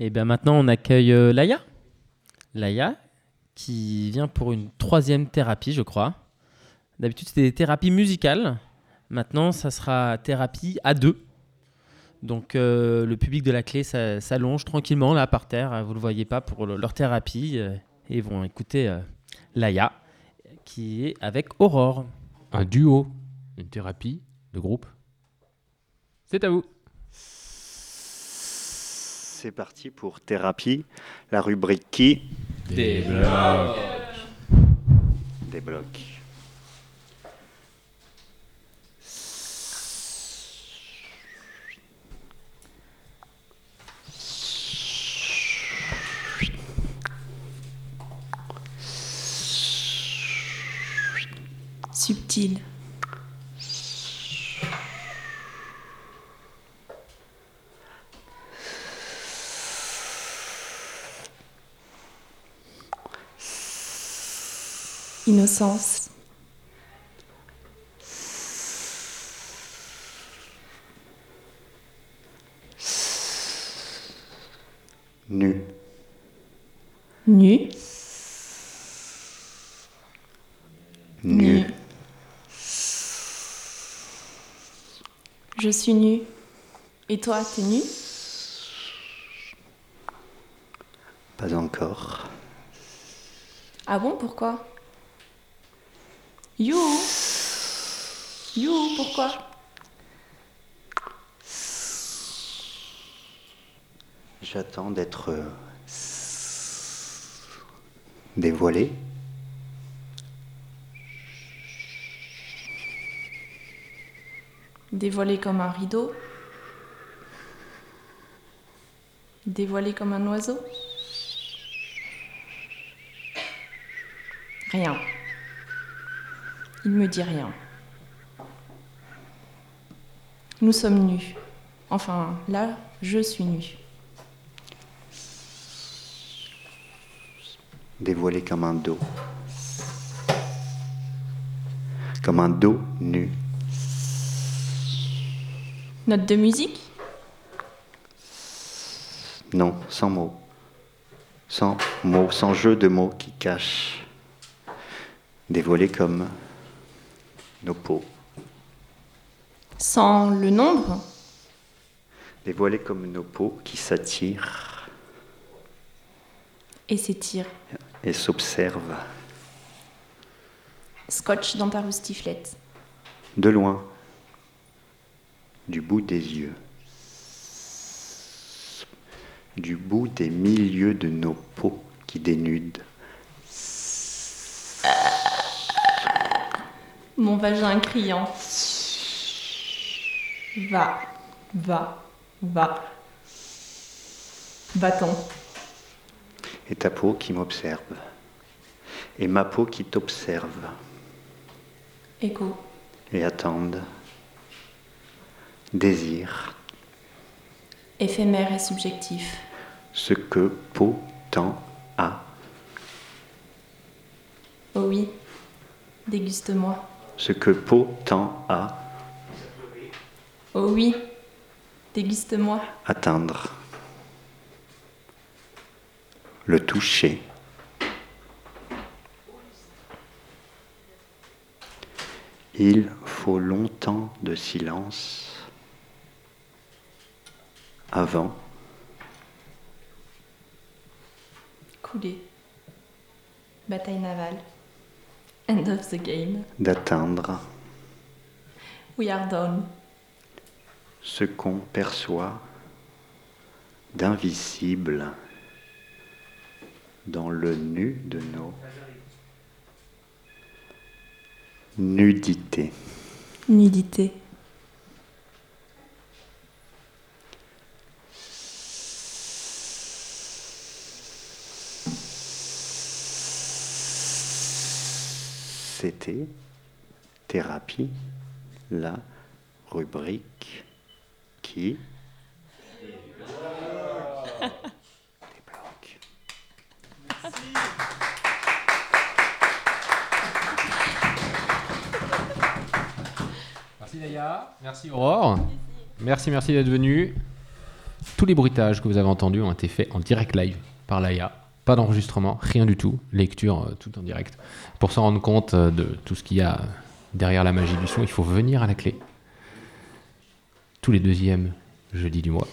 Et bien maintenant, on accueille euh, Laïa. Laïa, qui vient pour une troisième thérapie, je crois. D'habitude, c'était des thérapies musicales. Maintenant, ça sera thérapie à deux. Donc, euh, le public de la clé s'allonge tranquillement là par terre. Vous ne le voyez pas pour le- leur thérapie. euh, et ils vont écouter euh, Laïa, qui est avec Aurore. Un duo, une thérapie de groupe. C'est à vous. C'est parti pour thérapie, la rubrique qui Débloque. débloque. Subtil. Innocence. Nu, Nu. nu, Je suis nue. Et toi, t'es nu? Pas encore. Ah bon, pourquoi? You You, pourquoi? J'attends d'être euh, dévoilé. Dévoilé comme un rideau Dévoilé comme un oiseau Rien. Il me dit rien. Nous sommes nus. Enfin, là, je suis nue. dévoilé comme un dos. Comme un dos nu. Note de musique? Non, sans mots. Sans mots, sans jeu de mots qui cachent. Dévoilé comme nos peaux. Sans le nombre Dévoilé comme nos peaux qui s'attirent et s'étire. et s'observent Scotch dans ta roustiflette. de loin, du bout des yeux, du bout des milieux de nos peaux qui dénudent. Mon vagin criant. Va, va, va. Va-t'en. et ta peau qui m'observe, et ma peau qui t'observe Écho. et attendent, désire Éphémère et subjectif. ce que peau tend à, Oh oui. Déguste-moi. Ce que peau tend à Oh oui. Déguste-moi. atteindre, le toucher. Il faut longtemps de silence avant Couler. Bataille navale. End of the game. d'atteindre We are done. ce qu'on perçoit d'invisible dans le nu de nos nudités. Nudité. C'était thérapie, la rubrique qui débloque. Merci Naya, merci Aurore. Merci, merci d'être venu. Tous les bruitages que vous avez entendus ont été faits en direct live par Laïa. Pas d'enregistrement, rien du tout. Lecture euh, tout en direct. Pour s'en rendre compte euh, de tout ce qu'il y a derrière la magie du son, il faut venir à la clé. Tous les deuxièmes jeudis du mois.